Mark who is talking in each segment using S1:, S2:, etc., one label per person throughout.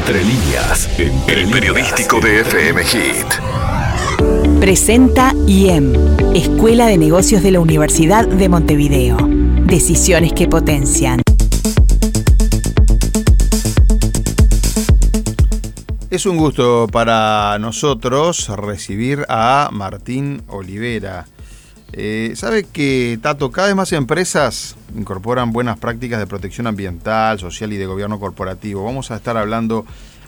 S1: Entre líneas, el periodístico de FM Hit.
S2: Presenta IEM, Escuela de Negocios de la Universidad de Montevideo. Decisiones que potencian.
S3: Es un gusto para nosotros recibir a Martín Olivera. Eh, ¿Sabe que, Tato, cada vez más empresas incorporan buenas prácticas de protección ambiental, social y de gobierno corporativo? Vamos a estar hablando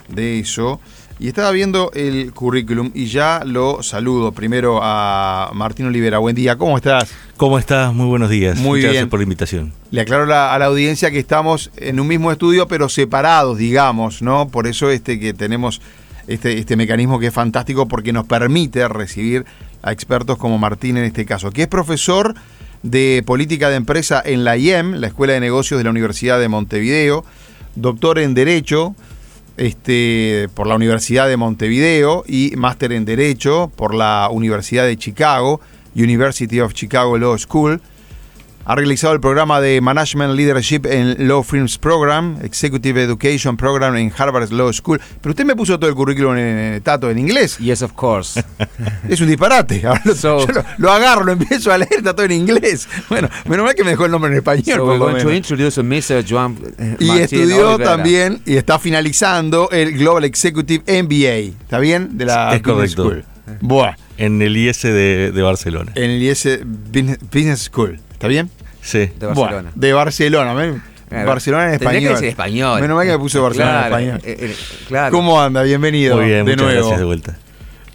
S3: de eso. Y estaba viendo el currículum y ya lo saludo. Primero a Martín Olivera. Buen día, ¿cómo estás?
S4: ¿Cómo estás? Muy buenos días.
S3: Muy
S4: Muchas
S3: bien.
S4: gracias por la invitación.
S3: Le aclaro la- a la audiencia que estamos en un mismo estudio, pero separados, digamos, ¿no? Por eso este que tenemos este, este mecanismo que es fantástico porque nos permite recibir a expertos como Martín en este caso, que es profesor de política de empresa en la IEM, la Escuela de Negocios de la Universidad de Montevideo, doctor en Derecho este, por la Universidad de Montevideo y máster en Derecho por la Universidad de Chicago, University of Chicago Law School. Ha realizado el programa de Management Leadership en Law Firms Program, Executive Education Program en Harvard Law School. Pero usted me puso todo el currículum en, Tato en inglés.
S5: Yes, of course.
S3: Es un disparate. Ahora
S5: So-
S3: yo lo, lo agarro, lo empiezo a leer, está todo en inglés. Bueno, menos mal que me dejó el nombre en español.
S5: so
S3: por
S5: we're going to a Mr. Joan eh,
S3: Y
S5: Martín
S3: estudió
S5: Olivera.
S3: también y está finalizando el Global Executive MBA. ¿Está bien? De la
S4: Es
S3: Business
S4: correcto.
S3: School. Buah,
S4: En el IS de, de Barcelona.
S3: en el IS Business School. ¿Está bien?
S4: Sí.
S5: De Barcelona.
S3: De Barcelona.
S5: Claro.
S3: Barcelona en español.
S5: que decir español.
S3: Menos mal que me puso Barcelona
S5: Claro,
S3: en español.
S5: eh, eh, claro.
S3: ¿Cómo anda? Bienvenido
S4: Muy bien,
S3: de
S4: muchas
S3: nuevo.
S4: gracias de vuelta.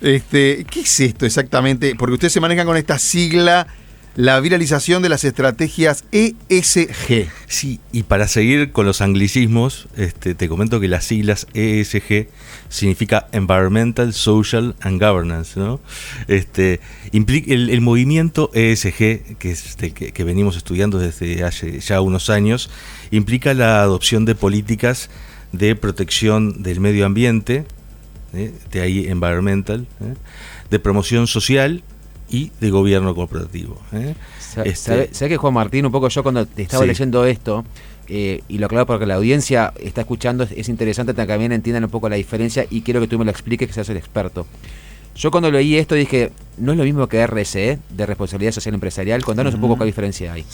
S3: Este, ¿Qué es esto exactamente? Porque ustedes se manejan con esta sigla, la viralización de las estrategias E ESG.
S4: Sí, y para seguir con los anglicismos, este, te comento que las siglas ESG significa Environmental, Social and Governance, ¿no? Este, implica el, movimiento ESG que, es este, que, que venimos estudiando desde hace ya unos años implica la adopción de políticas de protección del medio ambiente, ¿eh? de ahí environmental, ¿eh? de promoción social y de gobierno corporativo. ¿eh? Este-
S5: sabe- ¿Sabe que Juan Martín, un poco yo cuando te estaba
S4: Sí.
S5: leyendo esto, eh, y lo aclaro porque la audiencia está escuchando, es, es interesante que también entiendan un poco la diferencia y quiero que tú me lo expliques, que seas el experto. Yo cuando leí esto dije, no es lo mismo que RSE, de Responsabilidad Social Empresarial, contanos un poco qué diferencia hay.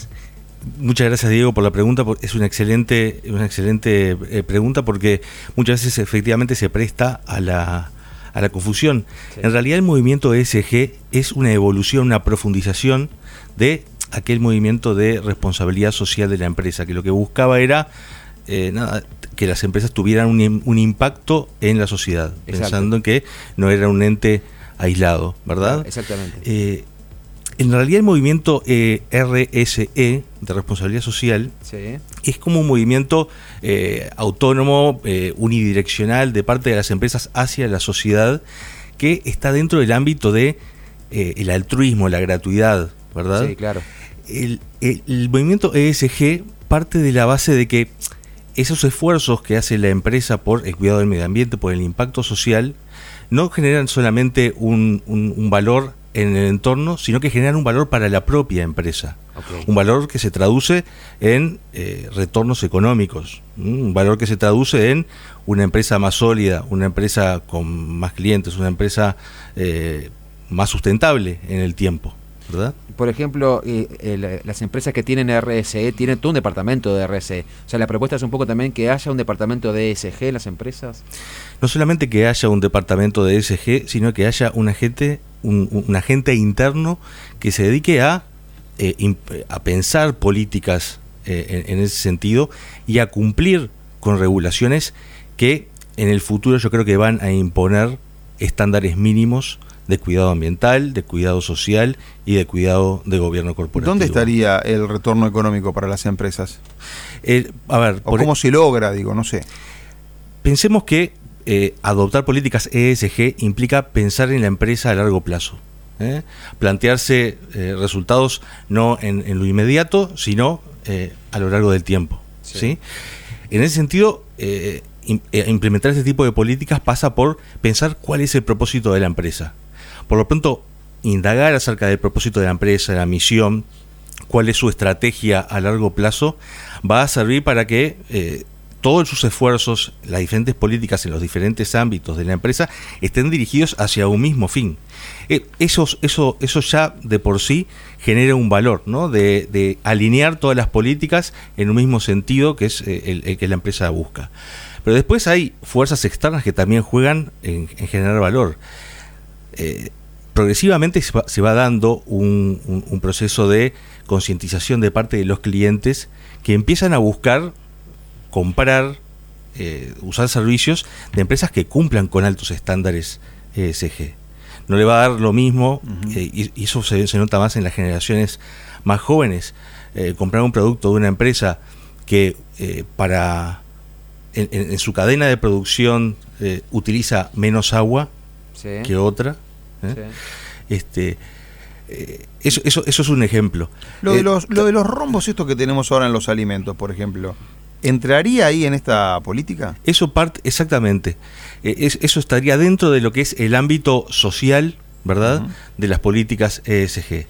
S4: Muchas gracias Diego por la pregunta, es una excelente, una excelente eh, pregunta porque muchas veces efectivamente se presta a la, a la confusión.
S5: Sí.
S4: En realidad el movimiento ESG es una evolución, una profundización de aquel movimiento de responsabilidad social de la empresa, que lo que buscaba era eh, nada, que las empresas tuvieran un, im- un impacto en la sociedad,
S5: Exacto.
S4: pensando en que no era un ente aislado, ¿verdad?
S5: Exactamente.
S4: Eh, en realidad el movimiento eh, RSE de responsabilidad social
S5: sí.
S4: es como un movimiento eh, autónomo, eh, unidireccional de parte de las empresas hacia la sociedad que está dentro del ámbito de el altruismo, la gratuidad, ¿verdad?
S5: Sí, claro.
S4: el, el- el movimiento ESG parte de la base de que esos esfuerzos que hace la empresa por el cuidado del medio ambiente, por el impacto social, no generan solamente un, un- un valor en el entorno, sino que generan un valor para la propia empresa. Un valor que se traduce en eh, retornos económicos, un valor que se traduce en una empresa más sólida, una empresa con más clientes, una empresa eh, más sustentable en el tiempo, ¿verdad?
S5: Por ejemplo, eh, eh, la- las empresas que tienen RSE tienen todo un departamento de RSE. O sea, la propuesta es un poco también que haya un departamento de ESG en las empresas.
S4: no solamente que haya un departamento de ESG, sino que haya un agente, un, un agente interno que se dedique a, eh, a pensar políticas eh, en, en ese sentido y a cumplir con regulaciones que en el futuro yo creo que van a imponer estándares mínimos de cuidado ambiental, de cuidado social y de cuidado de gobierno corporativo.
S3: ¿Dónde estaría el retorno económico para las empresas?
S4: Eh, a ver,
S3: ¿O
S4: por-
S3: cómo se logra, digo, no sé?
S4: Pensemos que eh, adoptar políticas ESG implica pensar en la empresa a largo plazo. ¿eh? Plantearse eh, resultados no en, en lo inmediato, sino a lo largo del tiempo.
S5: Sí.
S4: ¿sí? En ese sentido, im- implementar este tipo de políticas pasa por pensar cuál es el propósito de la empresa. Por lo pronto, indagar acerca del propósito de la empresa, la misión, cuál es su estrategia a largo plazo, va a servir para que eh, todos sus esfuerzos, las diferentes políticas en los diferentes ámbitos de la empresa estén dirigidos hacia un mismo fin. Eh, eso, eso, eso ya de por sí genera un valor, ¿no? De, alinear todas las políticas en un mismo sentido que es eh, el, que la empresa busca. Pero después hay fuerzas externas que también juegan en, generar valor. Eh, progresivamente se va, dando un proceso de concientización de parte de los clientes que empiezan a buscar comprar, eh, usar servicios de empresas que cumplan con altos estándares ESG. No le va a dar lo mismo, eh, y, eso se, nota más en las generaciones más jóvenes, eh, comprar un producto de una empresa que para en, su cadena de producción utiliza menos agua que otra. Este, eso, eso, eso, es un ejemplo.
S3: Lo de, los, lo de los rombos estos que tenemos ahora en los alimentos, por ejemplo, ¿Entraría ahí en esta política?
S4: Eso parte, exactamente. E, eso estaría dentro de lo que es el ámbito social, ¿verdad? De las políticas ESG.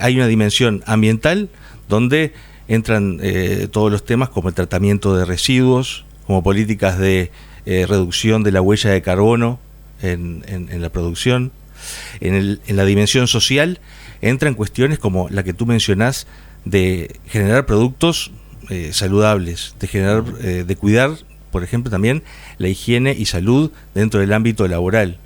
S4: hay una dimensión ambiental donde entran eh, todos los temas como el tratamiento de residuos, como políticas de eh, reducción de la huella de carbono en, la producción. En, en la dimensión social entran cuestiones como la que tú mencionás de generar productos eh, saludables, de generar, eh, de cuidar, por ejemplo, también la higiene y salud dentro del ámbito laboral.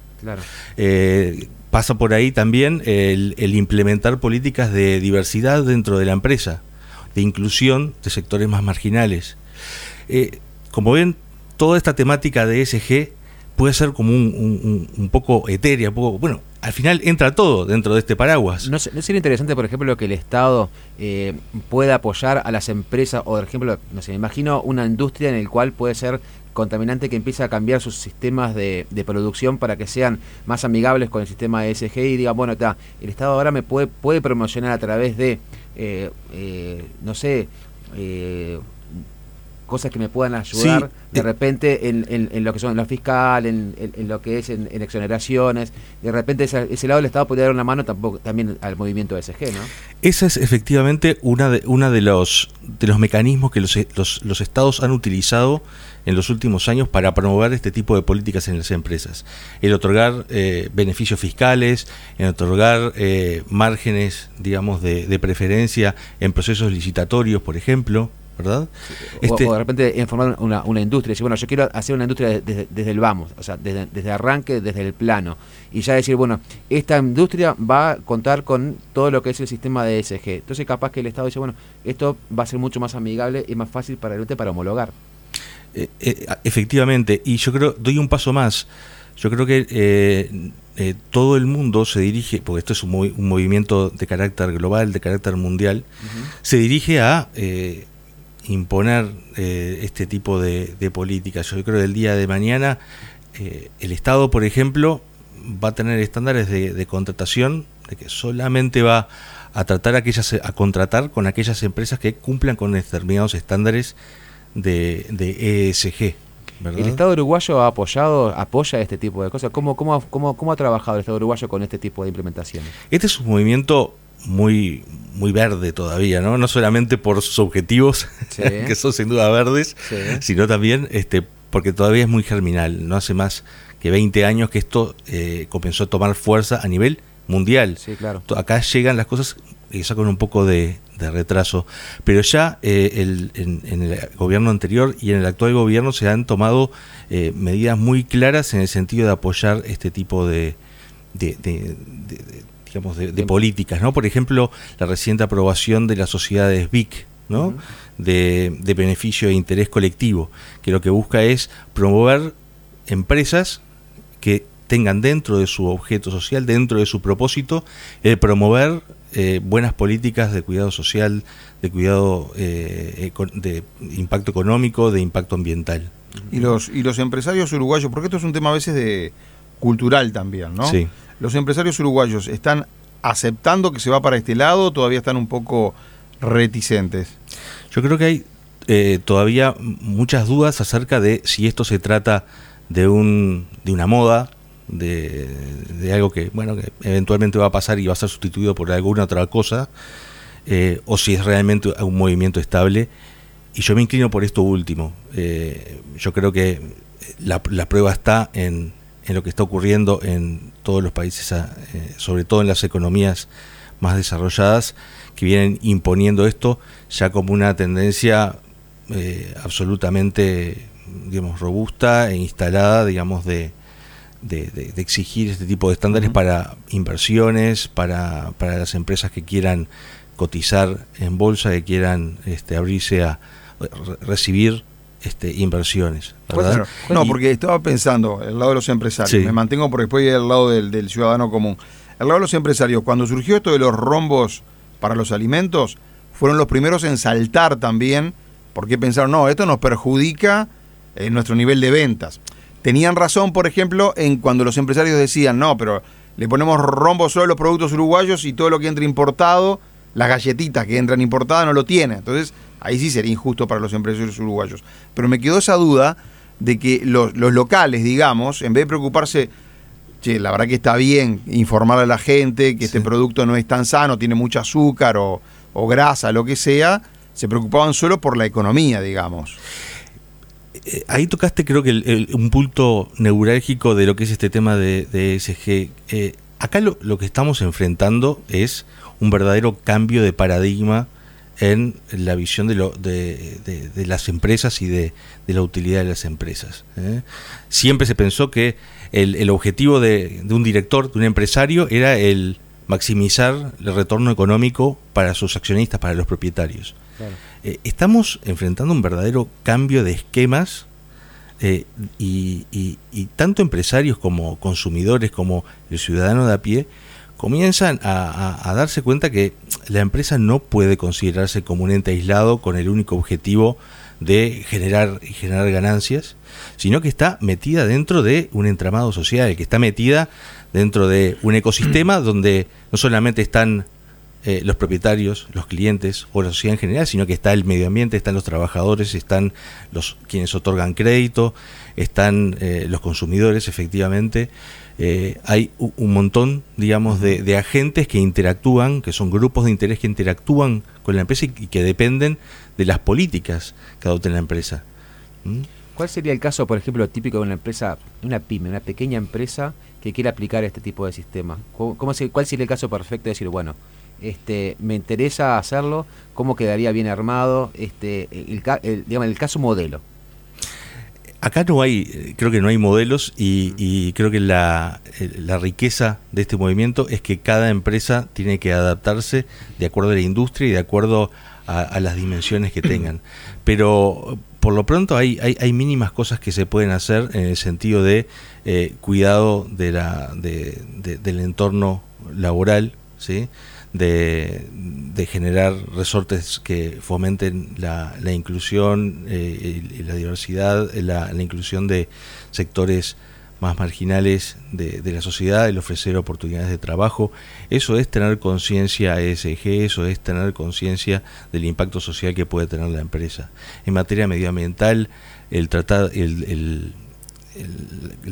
S4: Eh, pasa por ahí también el, implementar políticas de diversidad dentro de la empresa, de inclusión de sectores más marginales. como ven, toda esta temática de ESG puede ser como un, un, poco etérea, un poco, bueno, al final entra todo dentro de este paraguas.
S5: ¿No, sería interesante, por ejemplo, que el Estado eh, pueda apoyar a las empresas, o por ejemplo, no sé, me imagino una industria en el cual puede ser contaminante que empiece a cambiar sus sistemas de, producción para que sean más amigables con el sistema ESG y diga, bueno, está, el Estado ahora me puede, promocionar a través de, eh, eh, no sé, cosas que me puedan ayudar de eh, repente en, lo que son lo fiscal, en, lo que es en, exoneraciones. De repente ese, lado del Estado podría dar una mano tampoco, también al movimiento SG, ¿no?
S4: Ese es efectivamente una de, una de, los, de los mecanismos que los, los, estados han utilizado en los últimos años para promover este tipo de políticas en las empresas. El otorgar eh, beneficios fiscales, el otorgar eh, márgenes, digamos, de, de preferencia en procesos licitatorios, por ejemplo. ¿Verdad?
S5: Este o, de repente informar una, una industria, decir, bueno, yo quiero hacer una industria desde, el vamos, o sea, desde, desde arranque, desde el plano, y ya decir, bueno, esta industria va a contar con todo lo que es el sistema de ESG. Entonces, capaz que el Estado dice, bueno, esto va a ser mucho más amigable y más fácil para el para homologar.
S4: Eh, eh, efectivamente, y yo creo, doy un paso más. Yo creo que eh, todo el mundo se dirige, porque esto es un, un, movimiento de carácter global, de carácter mundial, se dirige a imponer eh, este tipo de, políticas. Yo creo que el día de mañana eh, el Estado, por ejemplo, va a tener estándares de, contratación, de que solamente va a tratar aquellas, a contratar con aquellas empresas que cumplan con determinados estándares de, ESG.
S5: ¿El Estado uruguayo ha apoyado, apoya este tipo de cosas? ¿Cómo, cómo, cómo, cómo ha trabajado el Estado uruguayo con este tipo de implementaciones?
S4: Este es un movimiento muy, muy verde todavía, ¿no? No solamente por sus objetivos, que son sin duda verdes, sino también este, porque todavía es muy germinal. No hace más que 20 años que esto eh, comenzó a tomar fuerza a nivel mundial.
S5: Sí, claro.
S4: Acá llegan las cosas quizá con un poco de, retraso, pero ya eh, el, en, el gobierno anterior y en el actual gobierno se han tomado eh, medidas muy claras en el sentido de apoyar este tipo de, de, digamos, de, políticas, ¿no? Por ejemplo, la reciente aprobación de las sociedades BIC, ¿no? de, beneficio e interés colectivo, que lo que busca es promover empresas que tengan dentro de su objeto social, dentro de su propósito, el promover eh, buenas políticas de cuidado social, de cuidado eh, de impacto económico, de impacto ambiental.
S3: Y los, y los empresarios uruguayos, porque esto es un tema a veces de cultural también, ¿no?
S4: Sí
S3: los empresarios uruguayos están aceptando que se va para este lado, todavía están un poco reticentes.
S4: Yo creo que hay eh, todavía muchas dudas acerca de si esto se trata de un de una moda, de, algo que bueno que eventualmente va a pasar y va a ser sustituido por alguna otra cosa, eh, o si es realmente un movimiento estable y yo me inclino por esto último. Eh, yo creo que la, prueba está en, en, lo que está ocurriendo en todos los países, eh, sobre todo en las economías más desarrolladas, que vienen imponiendo esto ya como una tendencia eh, absolutamente digamos, robusta e instalada, digamos, de, de, exigir este tipo de estándares para inversiones, para, para las empresas que quieran cotizar en bolsa, que quieran este, abrirse a recibir este, inversiones.
S3: no, porque estaba pensando, el lado de los empresarios, me mantengo porque después el lado del, ciudadano común. El lado de los empresarios, cuando surgió esto de los rombos para los alimentos, fueron los primeros en saltar también, porque pensaron, no, esto nos perjudica en nuestro nivel de ventas. Tenían razón, por ejemplo, en cuando los empresarios decían, no, pero le ponemos rombos solo a los productos uruguayos y todo lo que entra importado, las galletitas que entran importadas no lo tiene. Entonces, ahí sí sería injusto para los empresarios uruguayos. Pero me quedó esa duda de que los, locales, digamos, en vez de preocuparse, che, la verdad que está bien informar a la gente que este producto no es tan sano, tiene mucho azúcar o, o grasa, lo que sea, se preocupaban solo por la economía, digamos.
S4: Eh, ahí tocaste creo que un punto neurálgico de lo que es este tema de, ESG. Eh, acá lo, que estamos enfrentando es un verdadero cambio de paradigma en la visión de, lo, de, las empresas y de, la utilidad de las empresas. ¿eh? Siempre se pensó que el, objetivo de, un director, de un empresario, era el maximizar el retorno económico para sus accionistas, para los propietarios. Eh, estamos enfrentando un verdadero cambio de esquemas eh, y, tanto empresarios como consumidores, como el ciudadano de a pie, comienzan a, darse cuenta que la empresa no puede considerarse como un ente aislado con el único objetivo de generar generar ganancias, sino que está metida dentro de un entramado social, que está metida dentro de un ecosistema donde no solamente están eh, los propietarios, los clientes o la sociedad en general, sino que está el medio ambiente, están los trabajadores, están los quienes otorgan crédito, están eh, los consumidores, efectivamente. Eh, hay un montón, digamos, de, agentes que interactúan, que son grupos de interés que interactúan con la empresa y, que dependen de las políticas que adopte la empresa.
S5: ¿Mm? ¿Cuál sería el caso, por ejemplo, típico de una empresa, una pyme, una pequeña empresa que quiera aplicar este tipo de sistema? ¿Cómo, ¿Cuál sería el caso perfecto de decir, bueno, este, me interesa hacerlo, cómo quedaría bien armado, este, el, digamos, el caso modelo.
S4: Acá no hay, creo que no hay modelos y, creo que la, la, riqueza de este movimiento es que cada empresa tiene que adaptarse de acuerdo a la industria y de acuerdo a, las dimensiones que tengan. Pero por lo pronto hay, hay, mínimas cosas que se pueden hacer en el sentido de eh, cuidado de la, de, del entorno laboral, ¿sí? De, generar resortes que fomenten la, inclusión eh, y la diversidad, la, inclusión de sectores más marginales de, la sociedad, el ofrecer oportunidades de trabajo. Eso es tener conciencia ESG, eso es tener conciencia del impacto social que puede tener la empresa. En materia medioambiental, el, tratar, el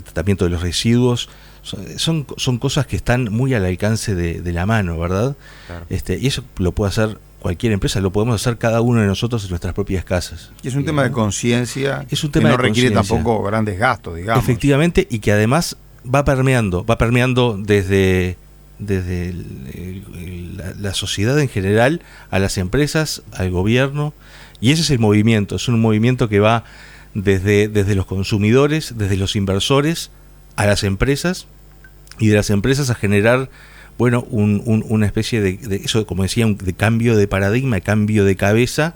S4: tratamiento de los residuos, son, son cosas que están muy al alcance de, la mano, ¿verdad? Este, y eso lo puede hacer cualquier empresa, lo podemos hacer cada uno de nosotros en nuestras propias casas.
S3: Y es un tema de conciencia
S4: es un tema
S3: que no requiere tampoco grandes gastos, digamos.
S4: Efectivamente, y que además va permeando, va permeando desde, desde la, sociedad en general, a las empresas, al gobierno, y ese es el movimiento, es un movimiento que va desde, desde los consumidores, desde los inversores, a las empresas y de las empresas a generar bueno un, una especie de, eso como decía de cambio de paradigma de cambio de cabeza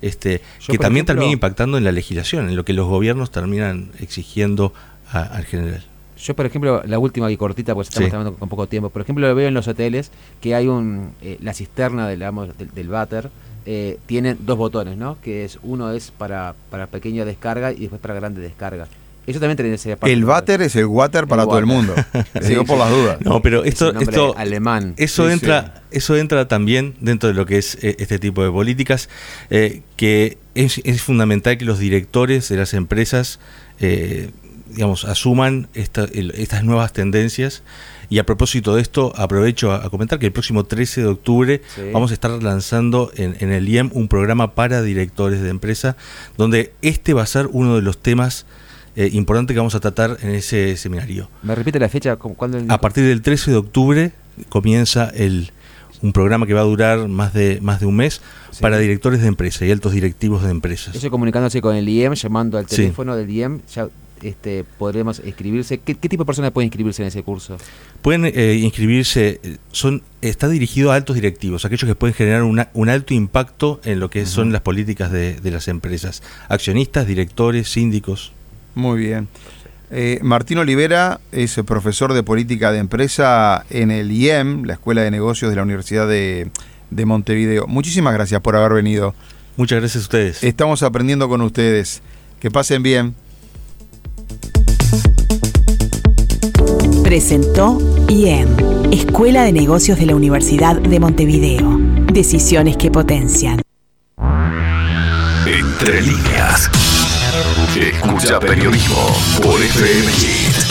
S4: este que también termina impactando en la legislación en lo que los gobiernos terminan exigiendo al general
S5: yo, por ejemplo, la última y cortita, pues estamos hablando con poco tiempo. Por ejemplo, lo veo en los hoteles que hay un. Eh, la cisterna del, del, del váter eh, tiene dos botones, ¿no? Que es uno es para, para pequeña descarga y después para grande descarga. Eso también
S3: El váter es el water para todo el mundo. Digo por las dudas.
S4: No, pero esto, esto alemán. Eso entra, eso entra también dentro de lo que es eh, este tipo de políticas, eh, que es, fundamental que los directores de las empresas eh, digamos, asuman estas nuevas tendencias. Y a propósito de esto, aprovecho a, comentar que el próximo 13 de octubre vamos a estar lanzando en, el IEM un programa para directores de empresa, donde este va a ser uno de los temas eh, importantes que vamos a tratar en ese seminario.
S5: ¿Me repite la fecha? ¿Cuándo
S4: A partir del 13 de octubre comienza el, un programa que va a durar más de, más de un mes para directores de empresa y altos directivos de empresas.
S5: Eso comunicándose con el IEM, llamando al teléfono del IEM, ya este, podremos inscribirse. ¿Qué, tipo de personas pueden inscribirse en ese curso?
S4: Pueden eh, inscribirse, son está dirigido a altos directivos, aquellos que pueden generar un alto impacto en lo que son las políticas de, de las empresas, accionistas, directores, síndicos.
S3: Muy bien. Eh, Martín Olivera es profesor de política de empresa en el IEM, la Escuela de Negocios de la Universidad de, Montevideo. Muchísimas gracias por haber venido.
S4: Muchas gracias a ustedes.
S3: Estamos aprendiendo con ustedes. Que pasen bien.
S2: Presentó IEM, Escuela de Negocios de la Universidad de Montevideo. Decisiones que potencian.
S1: Entre líneas. Escucha periodismo por FM